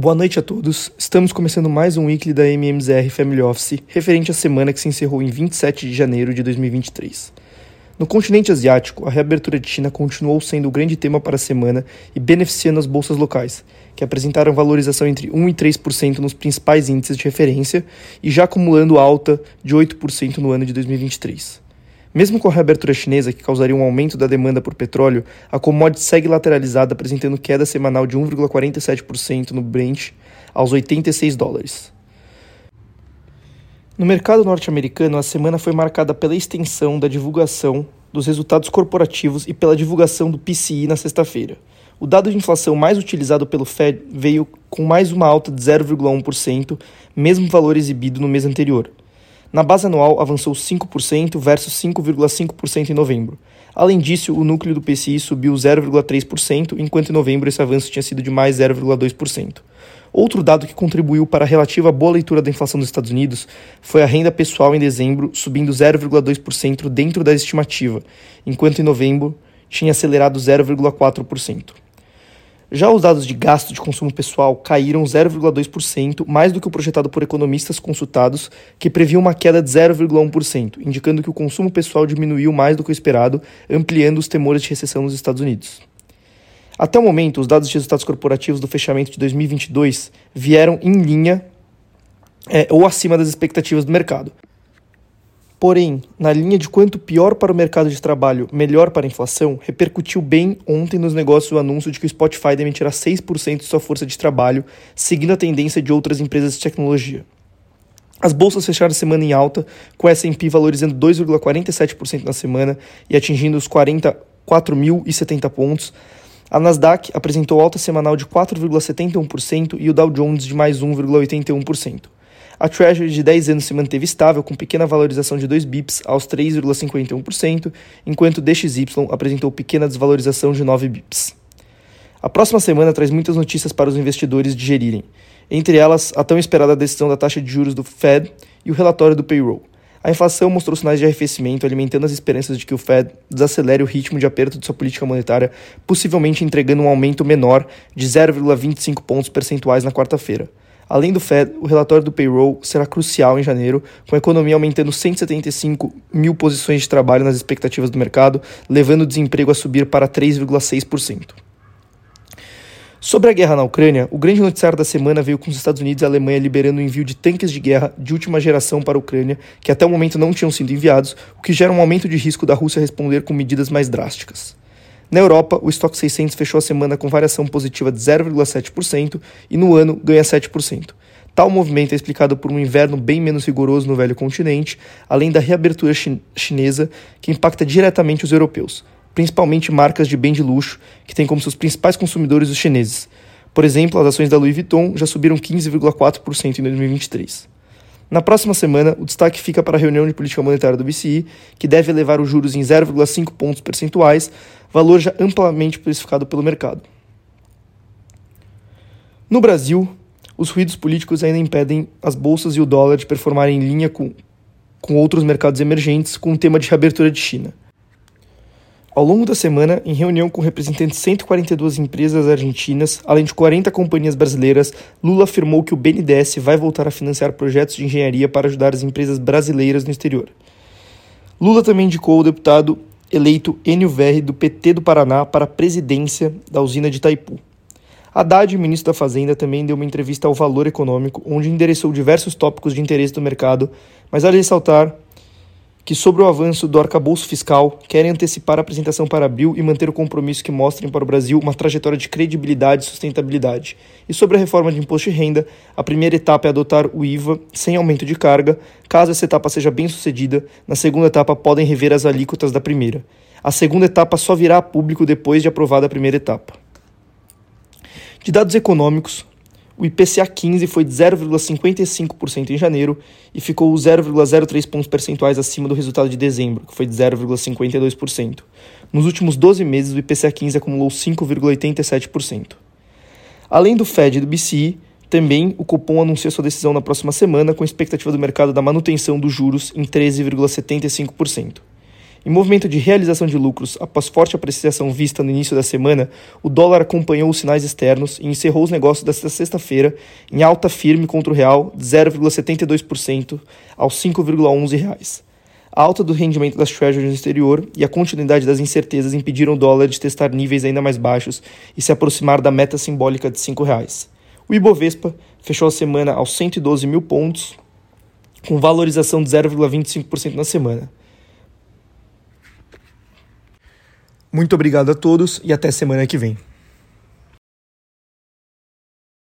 Boa noite a todos. Estamos começando mais um weekly da MMZR Family Office, referente à semana que se encerrou em 27 de janeiro de 2023. No continente asiático, a reabertura de China continuou sendo o grande tema para a semana e beneficiando as bolsas locais, que apresentaram valorização entre 1 e 3% nos principais índices de referência e já acumulando alta de 8% no ano de 2023. Mesmo com a reabertura chinesa, que causaria um aumento da demanda por petróleo, a commodity segue lateralizada, apresentando queda semanal de 1,47% no Brent aos 86 dólares. No mercado norte-americano, a semana foi marcada pela extensão da divulgação dos resultados corporativos e pela divulgação do PCI na sexta-feira. O dado de inflação mais utilizado pelo Fed veio com mais uma alta de 0,1%, mesmo valor exibido no mês anterior. Na base anual, avançou 5% versus 5,5% em novembro. Além disso, o núcleo do PCI subiu 0,3%, enquanto em novembro esse avanço tinha sido de mais 0,2%. Outro dado que contribuiu para a relativa boa leitura da inflação dos Estados Unidos foi a renda pessoal em dezembro, subindo 0,2% dentro da estimativa, enquanto em novembro tinha acelerado 0,4%. Já os dados de gasto de consumo pessoal caíram 0,2%, mais do que o projetado por economistas consultados, que previam uma queda de 0,1%, indicando que o consumo pessoal diminuiu mais do que o esperado, ampliando os temores de recessão nos Estados Unidos. Até o momento, os dados de resultados corporativos do fechamento de 2022 vieram em linha é, ou acima das expectativas do mercado. Porém, na linha de quanto pior para o mercado de trabalho, melhor para a inflação, repercutiu bem ontem nos negócios o anúncio de que o Spotify demitirá 6% de sua força de trabalho, seguindo a tendência de outras empresas de tecnologia. As bolsas fecharam a semana em alta, com a S&P valorizando 2,47% na semana e atingindo os 44.070 pontos. A Nasdaq apresentou alta semanal de 4,71% e o Dow Jones de mais 1,81%. A Treasury de 10 anos se manteve estável, com pequena valorização de 2 bips aos 3,51%, enquanto o DXY apresentou pequena desvalorização de 9 bips. A próxima semana traz muitas notícias para os investidores digerirem, entre elas a tão esperada decisão da taxa de juros do Fed e o relatório do payroll. A inflação mostrou sinais de arrefecimento, alimentando as esperanças de que o Fed desacelere o ritmo de aperto de sua política monetária, possivelmente entregando um aumento menor de 0,25 pontos percentuais na quarta-feira. Além do Fed, o relatório do payroll será crucial em janeiro, com a economia aumentando 175 mil posições de trabalho nas expectativas do mercado, levando o desemprego a subir para 3,6%. Sobre a guerra na Ucrânia, o grande noticiário da semana veio com os Estados Unidos e a Alemanha liberando o envio de tanques de guerra de última geração para a Ucrânia, que até o momento não tinham sido enviados, o que gera um aumento de risco da Rússia responder com medidas mais drásticas. Na Europa, o estoque 600 fechou a semana com variação positiva de 0,7% e no ano ganha 7%. Tal movimento é explicado por um inverno bem menos rigoroso no velho continente, além da reabertura chinesa, que impacta diretamente os europeus, principalmente marcas de bem de luxo, que têm como seus principais consumidores os chineses. Por exemplo, as ações da Louis Vuitton já subiram 15,4% em 2023. Na próxima semana, o destaque fica para a reunião de política monetária do BCE, que deve elevar os juros em 0,5 pontos percentuais, valor já amplamente precificado pelo mercado. No Brasil, os ruídos políticos ainda impedem as bolsas e o dólar de performarem em linha com, com outros mercados emergentes com o tema de reabertura de China. Ao longo da semana, em reunião com representantes de 142 empresas argentinas, além de 40 companhias brasileiras, Lula afirmou que o BNDES vai voltar a financiar projetos de engenharia para ajudar as empresas brasileiras no exterior. Lula também indicou o deputado eleito Enio Verri do PT do Paraná para a presidência da usina de Itaipu. Haddad, ministro da Fazenda, também deu uma entrevista ao Valor Econômico, onde endereçou diversos tópicos de interesse do mercado, mas vale ressaltar que, sobre o avanço do arcabouço fiscal, querem antecipar a apresentação para abril e manter o compromisso que mostrem para o Brasil uma trajetória de credibilidade e sustentabilidade. E sobre a reforma de imposto de renda, a primeira etapa é adotar o IVA sem aumento de carga. Caso essa etapa seja bem sucedida, na segunda etapa podem rever as alíquotas da primeira. A segunda etapa só virá a público depois de aprovada a primeira etapa. De dados econômicos, o IPCA 15 foi de 0,55% em janeiro e ficou 0,03 pontos percentuais acima do resultado de dezembro, que foi de 0,52%. Nos últimos 12 meses, o IPCA 15 acumulou 5,87%. Além do Fed e do BCE, também o Copom anunciou sua decisão na próxima semana, com expectativa do mercado da manutenção dos juros em 13,75%. Em movimento de realização de lucros após forte apreciação vista no início da semana, o dólar acompanhou os sinais externos e encerrou os negócios desta sexta-feira em alta firme contra o real, 0,72% aos 5,11 reais. A alta do rendimento das treasuries no exterior e a continuidade das incertezas impediram o dólar de testar níveis ainda mais baixos e se aproximar da meta simbólica de 5 reais. O Ibovespa fechou a semana aos 112 mil pontos, com valorização de 0,25% na semana. Muito obrigado a todos e até semana que vem.